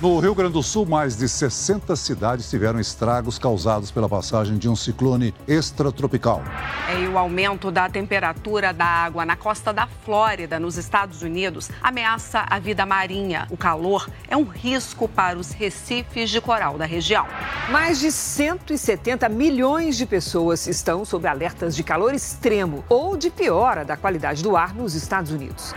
No Rio Grande do Sul, mais de 60 cidades tiveram estragos causados pela passagem de um ciclone extratropical. É, e o aumento da temperatura da água na costa da Flórida, nos Estados Unidos, ameaça a vida marinha. O calor é um risco para os recifes de coral da região. Mais de 170 milhões de pessoas estão sob alertas de calor extremo ou de piora da qualidade do ar nos Estados Unidos.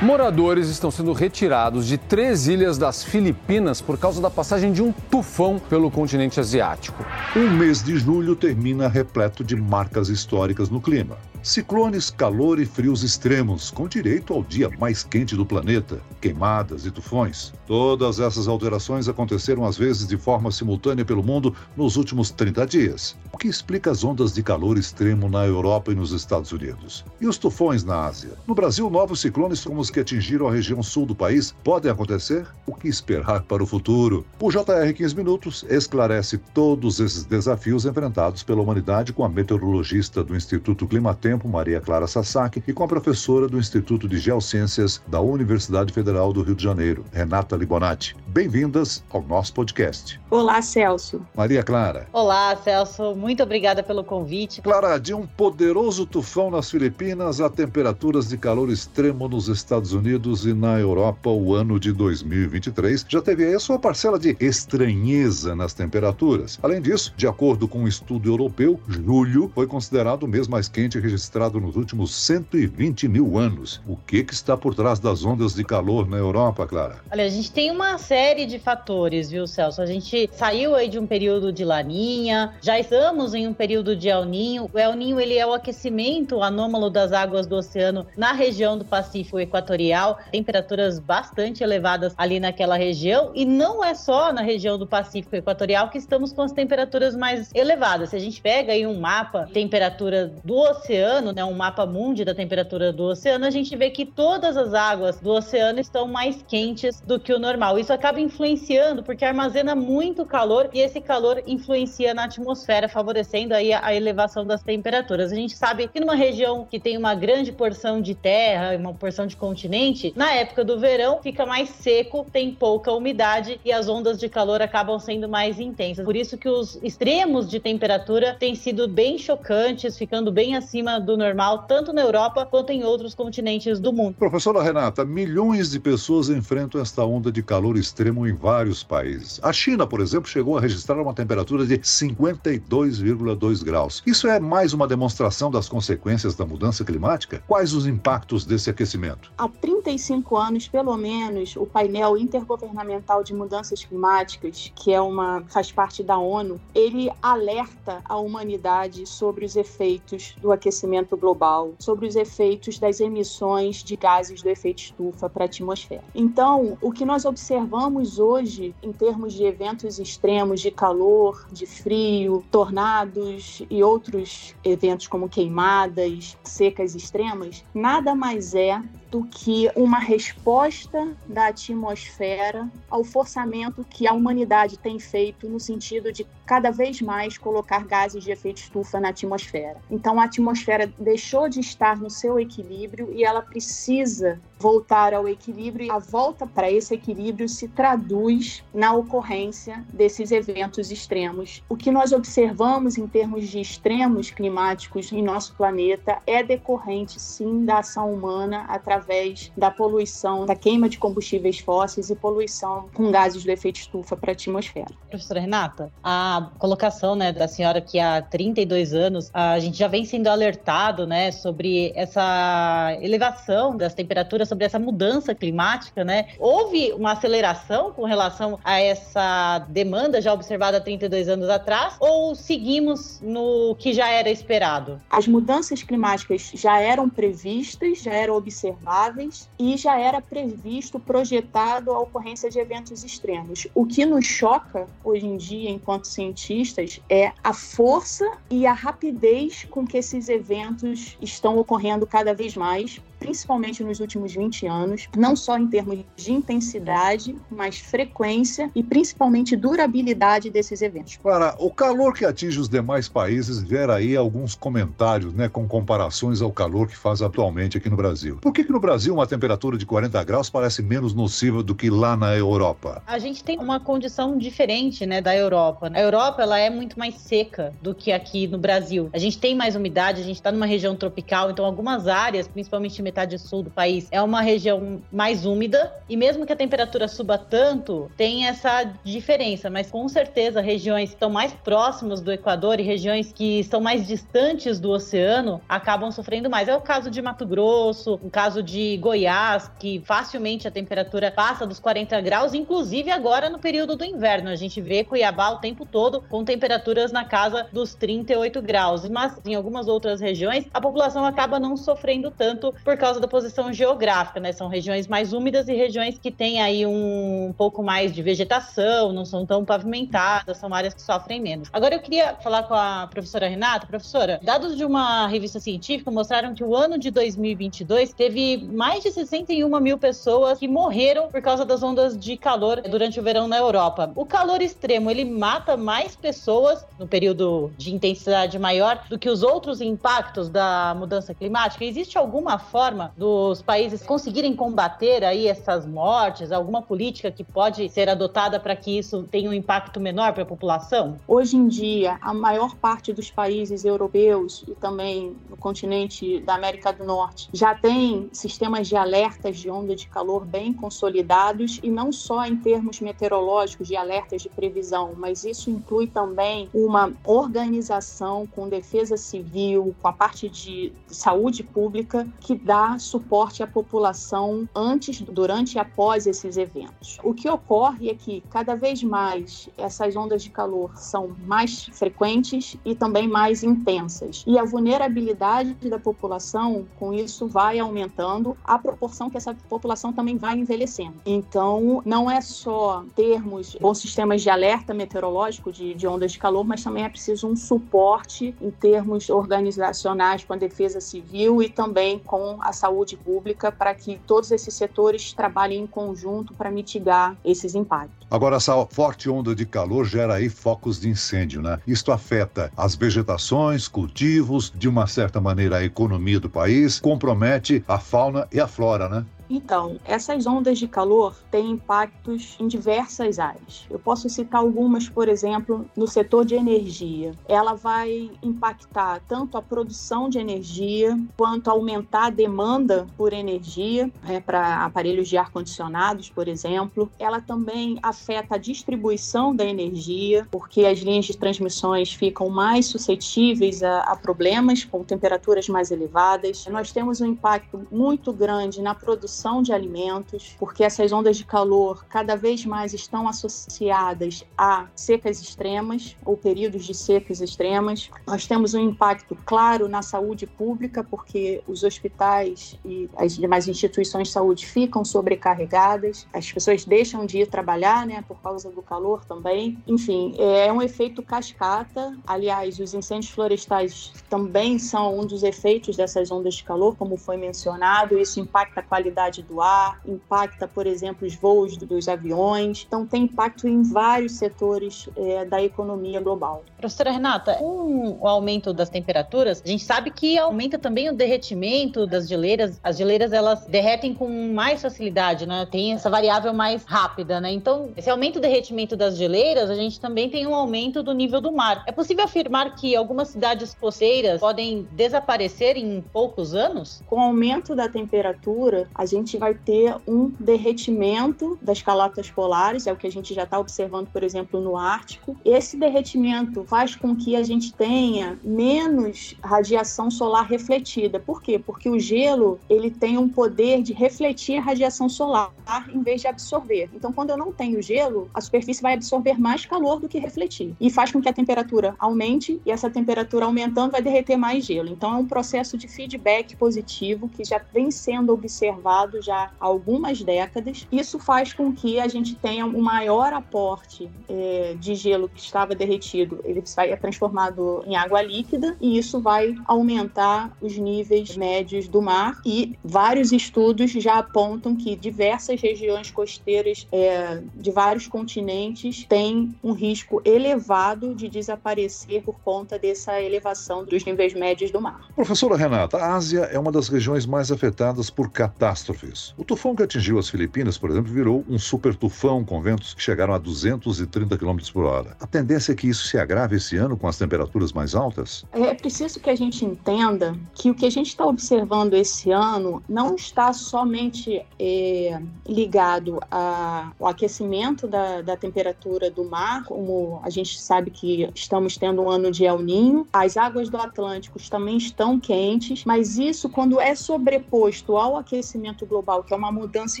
Moradores estão sendo retirados de três ilhas das Filipinas por causa da passagem de um tufão pelo continente asiático. O mês de julho termina repleto de marcas históricas no clima. Ciclones, calor e frios extremos, com direito ao dia mais quente do planeta, queimadas e tufões. Todas essas alterações aconteceram às vezes de forma simultânea pelo mundo nos últimos 30 dias, o que explica as ondas de calor extremo na Europa e nos Estados Unidos. E os tufões na Ásia? No Brasil, novos ciclones como os que atingiram a região sul do país podem acontecer? O que esperar para o futuro? O JR 15 Minutos esclarece todos esses desafios enfrentados pela humanidade com a meteorologista do Instituto Climatempo tempo, Maria Clara Sasaki, e com a professora do Instituto de Geociências da Universidade Federal do Rio de Janeiro, Renata Libonati. Bem-vindas ao nosso podcast. Olá, Celso. Maria Clara. Olá, Celso. Muito obrigada pelo convite. Clara, de um poderoso tufão nas Filipinas a temperaturas de calor extremo nos Estados Unidos e na Europa, o ano de 2023 já teve aí a sua parcela de estranheza nas temperaturas. Além disso, de acordo com um estudo europeu, julho foi considerado o mês mais quente registrado registrado nos últimos 120 mil anos. O que, que está por trás das ondas de calor na Europa, Clara? Olha, a gente tem uma série de fatores, viu, Celso? A gente saiu aí de um período de laninha, já estamos em um período de El Ninho. O El Ninho, ele é o aquecimento anômalo das águas do oceano na região do Pacífico Equatorial, temperaturas bastante elevadas ali naquela região, e não é só na região do Pacífico Equatorial que estamos com as temperaturas mais elevadas. Se a gente pega aí um mapa temperatura do oceano, oceano, né, um mapa mundi da temperatura do oceano, a gente vê que todas as águas do oceano estão mais quentes do que o normal. Isso acaba influenciando porque armazena muito calor e esse calor influencia na atmosfera, favorecendo aí a elevação das temperaturas. A gente sabe que numa região que tem uma grande porção de terra, uma porção de continente, na época do verão fica mais seco, tem pouca umidade e as ondas de calor acabam sendo mais intensas. Por isso que os extremos de temperatura têm sido bem chocantes, ficando bem acima do normal, tanto na Europa quanto em outros continentes do mundo. Professora Renata, milhões de pessoas enfrentam esta onda de calor extremo em vários países. A China, por exemplo, chegou a registrar uma temperatura de 52,2 graus. Isso é mais uma demonstração das consequências da mudança climática? Quais os impactos desse aquecimento? Há 35 anos, pelo menos, o painel intergovernamental de mudanças climáticas, que é uma faz parte da ONU, ele alerta a humanidade sobre os efeitos do aquecimento aquecimento global, sobre os efeitos das emissões de gases do efeito estufa para a atmosfera. Então, o que nós observamos hoje em termos de eventos extremos de calor, de frio, tornados e outros eventos como queimadas, secas extremas, nada mais é do que uma resposta da atmosfera ao forçamento que a humanidade tem feito no sentido de cada vez mais colocar gases de efeito estufa na atmosfera. Então a atmosfera deixou de estar no seu equilíbrio e ela precisa voltar ao equilíbrio e a volta para esse equilíbrio se traduz na ocorrência desses eventos extremos. O que nós observamos em termos de extremos climáticos em nosso planeta é decorrente sim da ação humana através da poluição, da queima de combustíveis fósseis e poluição com gases do efeito estufa para a atmosfera. Professora Renata, a colocação né, da senhora que há 32 anos a gente já vem sendo alertado né, sobre essa elevação das temperaturas sobre essa mudança climática, né? Houve uma aceleração com relação a essa demanda já observada há 32 anos atrás ou seguimos no que já era esperado? As mudanças climáticas já eram previstas, já eram observáveis e já era previsto, projetado a ocorrência de eventos extremos. O que nos choca hoje em dia, enquanto cientistas, é a força e a rapidez com que esses eventos estão ocorrendo cada vez mais, principalmente nos últimos 20 anos, não só em termos de intensidade, mas frequência e principalmente durabilidade desses eventos. Para o calor que atinge os demais países gera aí alguns comentários, né, com comparações ao calor que faz atualmente aqui no Brasil. Por que, que no Brasil uma temperatura de 40 graus parece menos nociva do que lá na Europa? A gente tem uma condição diferente, né, da Europa. A Europa ela é muito mais seca do que aqui no Brasil. A gente tem mais umidade, a gente está numa região tropical, então algumas áreas, principalmente metade sul do país, é uma região mais úmida e mesmo que a temperatura suba tanto, tem essa diferença, mas com certeza regiões que estão mais próximas do Equador e regiões que estão mais distantes do oceano acabam sofrendo mais. É o caso de Mato Grosso, o caso de Goiás, que facilmente a temperatura passa dos 40 graus, inclusive agora no período do inverno. A gente vê Cuiabá o tempo todo com temperaturas na casa dos 38 graus, mas em algumas outras regiões a população acaba não sofrendo tanto por causa da posição geográfica, né? São regiões mais úmidas e regiões que têm aí um pouco mais de vegetação, não são tão pavimentadas, são áreas que sofrem menos. Agora eu queria falar com a professora Renata. Professora, dados de uma revista científica mostraram que o ano de 2022 teve mais de 61 mil pessoas que morreram por causa das ondas de calor durante o verão na Europa. O calor extremo, ele mata mais pessoas no período de intensidade maior do que os outros impactos da mudança climática? Existe alguma forma dos países conseguirem combater aí essas mortes? Alguma política que pode ser adotada para que isso tenha um impacto menor para a população? Hoje em dia, a maior parte dos países europeus e também no continente da América do Norte já tem sistemas de alertas de onda de calor bem consolidados e não só em termos meteorológicos de alertas de previsão, mas isso inclui também uma organização com defesa civil, com a parte de saúde pública que dá suporte à população antes, durante e após esses eventos. O que ocorre é que cada vez mais essas ondas de calor são mais frequentes e também mais intensas. E a vulnerabilidade da população, com isso, vai aumentando à proporção que essa população também vai envelhecendo. Então, não é só termos bons sistemas de alerta meteorológico de, de ondas de calor, mas também é preciso um suporte em termos organizacionais com a defesa civil e também com a saúde pública para que todos esses setores trabalhem em conjunto para mitigar esses impactos. Agora, essa forte onda de calor gera aí focos de incêndio, né? Isto afeta as vegetações, cultivos, de uma certa maneira a economia do país, compromete a fauna e a flora, né? Então, essas ondas de calor têm impactos em diversas áreas. Eu posso citar algumas, por exemplo, no setor de energia. Ela vai impactar tanto a produção de energia quanto aumentar a demanda por energia né, para aparelhos de ar-condicionados, por exemplo. Ela também afeta a distribuição da energia, porque as linhas de transmissões ficam mais suscetíveis a, a problemas com temperaturas mais elevadas. Nós temos um impacto muito grande na produção produção de alimentos, porque essas ondas de calor cada vez mais estão associadas a secas extremas ou períodos de secas extremas. Nós temos um impacto claro na saúde pública, porque os hospitais e as demais instituições de saúde ficam sobrecarregadas, as pessoas deixam de ir trabalhar, né, por causa do calor também. Enfim, é um efeito cascata. Aliás, os incêndios florestais também são um dos efeitos dessas ondas de calor, como foi mencionado. Isso impacta a qualidade qualidade do ar, impacta, por exemplo, os voos dos aviões. Então, tem impacto em vários setores é, da economia global. Professora Renata, com o aumento das temperaturas, a gente sabe que aumenta também o derretimento das geleiras. As geleiras, elas derretem com mais facilidade, né? Tem essa variável mais rápida, né? Então, esse aumento do derretimento das geleiras, a gente também tem um aumento do nível do mar. É possível afirmar que algumas cidades costeiras podem desaparecer em poucos anos? Com o aumento da temperatura, a gente vai ter um derretimento das calotas polares, é o que a gente já está observando, por exemplo, no Ártico. Esse derretimento faz com que a gente tenha menos radiação solar refletida. Por quê? Porque o gelo ele tem um poder de refletir a radiação solar em vez de absorver. Então, quando eu não tenho gelo, a superfície vai absorver mais calor do que refletir e faz com que a temperatura aumente e essa temperatura aumentando vai derreter mais gelo. Então, é um processo de feedback positivo que já vem sendo observado já há algumas décadas. Isso faz com que a gente tenha um maior aporte é, de gelo que estava derretido, ele saia transformado em água líquida e isso vai aumentar os níveis médios do mar e vários estudos já apontam que diversas regiões costeiras é, de vários continentes têm um risco elevado de desaparecer por conta dessa elevação dos níveis médios do mar. Professora Renata, a Ásia é uma das regiões mais afetadas por catástrofes. O tufão que atingiu as Filipinas, por exemplo, virou um super tufão com ventos que chegaram a 230 km por hora. A tendência é que isso se agrave esse ano com as temperaturas mais altas? É preciso que a gente entenda que o que a gente está observando esse ano não está somente é, ligado ao aquecimento da, da temperatura do mar, como a gente sabe que estamos tendo um ano de El Ninho, as águas do Atlântico também estão quentes, mas isso, quando é sobreposto ao aquecimento global, que é uma mudança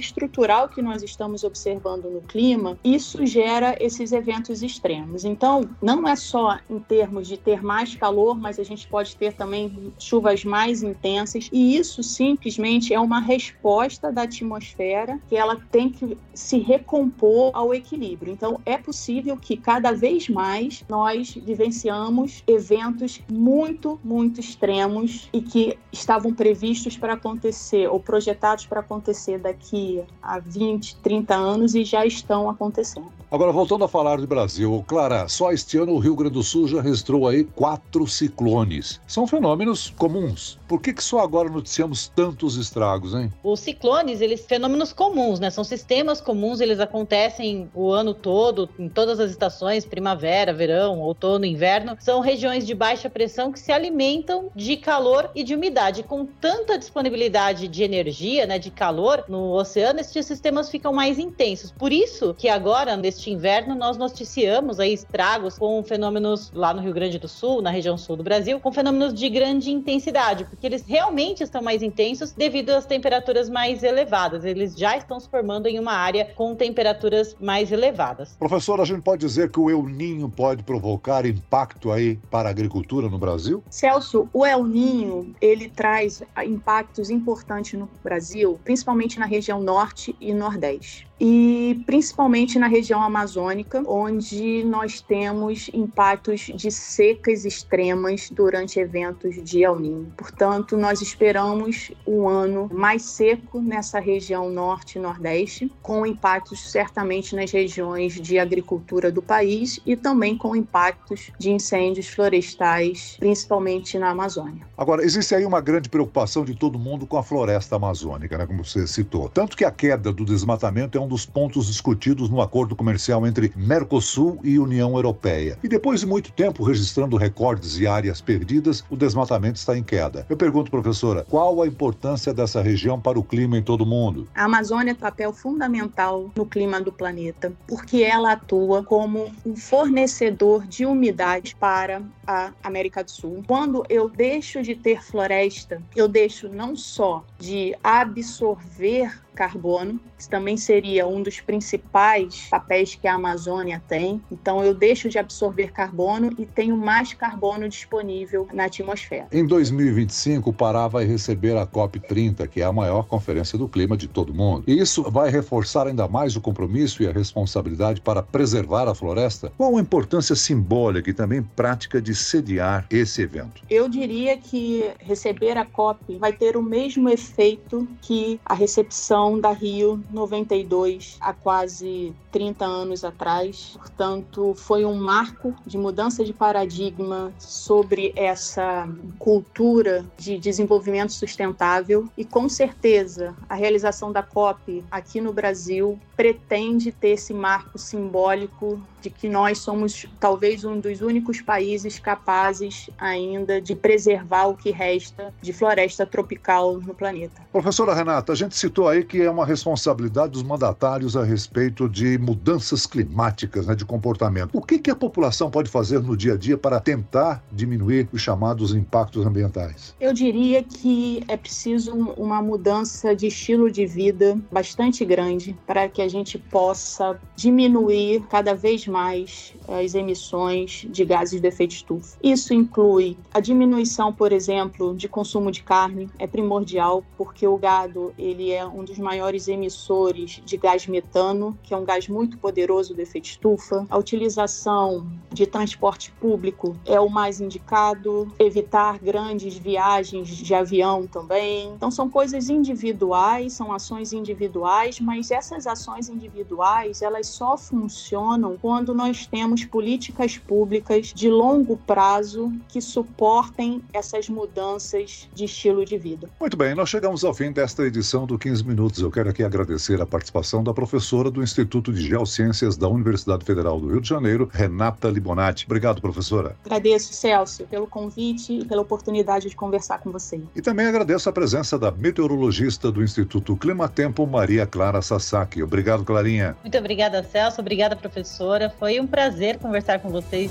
estrutural que nós estamos observando no clima, isso gera esses eventos extremos. Então, não é só em termos de ter mais calor, mas a gente pode ter também chuvas mais intensas, e isso simplesmente é uma resposta da atmosfera que ela tem que se recompor ao equilíbrio. Então, é possível que cada vez mais nós vivenciamos eventos muito, muito extremos e que estavam previstos para acontecer ou projetados para acontecer daqui a 20, 30 anos e já estão acontecendo. Agora, voltando a falar de Brasil, Clara, só este ano o Rio Grande do Sul já registrou aí quatro ciclones. São fenômenos comuns. Por que, que só agora noticiamos tantos estragos, hein? Os ciclones, eles fenômenos comuns, né? São sistemas comuns, eles acontecem o ano todo, em todas as estações, primavera, verão, outono, inverno. São regiões de baixa pressão que se alimentam de calor e de umidade. Com tanta disponibilidade de energia, né, de calor no oceano, esses sistemas ficam mais intensos. Por isso que agora, neste inverno, nós noticiamos aí estragos com fenômenos lá no Rio Grande do Sul, na região sul do Brasil, com fenômenos de grande intensidade, porque eles realmente estão mais intensos devido às temperaturas mais elevadas. Eles já estão se formando em uma área com temperaturas mais elevadas. Professor, a gente pode dizer que o El Ninho pode provocar impacto aí para a agricultura no Brasil? Celso, o El Ninho, ele traz impactos importantes no Brasil, principalmente na região norte e nordeste e principalmente na região amazônica, onde nós temos impactos de secas extremas durante eventos de El Niño. Portanto, nós esperamos um ano mais seco nessa região norte e nordeste, com impactos certamente nas regiões de agricultura do país e também com impactos de incêndios florestais, principalmente na Amazônia. Agora, existe aí uma grande preocupação de todo mundo com a floresta amazônica, né, como você citou. Tanto que a queda do desmatamento é um dos pontos discutidos no acordo comercial entre Mercosul e União Europeia. E depois de muito tempo registrando recordes e áreas perdidas, o desmatamento está em queda. Eu pergunto, professora, qual a importância dessa região para o clima em todo o mundo? A Amazônia tem papel fundamental no clima do planeta, porque ela atua como um fornecedor de umidade para a América do Sul. Quando eu deixo de ter floresta, eu deixo não só de absorver absorver carbono, que também seria um dos principais papéis que a Amazônia tem. Então eu deixo de absorver carbono e tenho mais carbono disponível na atmosfera. Em 2025, o Pará vai receber a COP30, que é a maior conferência do clima de todo o mundo. E isso vai reforçar ainda mais o compromisso e a responsabilidade para preservar a floresta? Qual a importância simbólica e também prática de sediar esse evento? Eu diria que receber a COP vai ter o mesmo efeito que a recepção da Rio 92 há quase 30 anos atrás. Portanto, foi um marco de mudança de paradigma sobre essa cultura de desenvolvimento sustentável e com certeza a realização da COP aqui no Brasil pretende ter esse marco simbólico de que nós somos talvez um dos únicos países capazes ainda de preservar o que resta de floresta tropical no planeta. Professora Renata, a gente citou aí que que é uma responsabilidade dos mandatários a respeito de mudanças climáticas, né, de comportamento. O que, que a população pode fazer no dia a dia para tentar diminuir os chamados impactos ambientais? Eu diria que é preciso uma mudança de estilo de vida bastante grande para que a gente possa diminuir cada vez mais as emissões de gases de efeito estufa. Isso inclui a diminuição, por exemplo, de consumo de carne, é primordial porque o gado ele é um dos maiores emissores de gás metano, que é um gás muito poderoso do efeito estufa. A utilização de transporte público é o mais indicado, evitar grandes viagens de avião também. Então são coisas individuais, são ações individuais, mas essas ações individuais, elas só funcionam quando nós temos políticas públicas de longo prazo que suportem essas mudanças de estilo de vida. Muito bem, nós chegamos ao fim desta edição do 15 Minutos. Eu quero aqui agradecer a participação da professora do Instituto de Geociências da Universidade Federal do Rio de Janeiro, Renata Libonati. Obrigado, professora. Agradeço, Celso, pelo convite e pela oportunidade de conversar com você. E também agradeço a presença da meteorologista do Instituto Climatempo, Maria Clara Sasaki. Obrigado, Clarinha. Muito obrigada, Celso. Obrigada, professora. Foi um prazer conversar com vocês.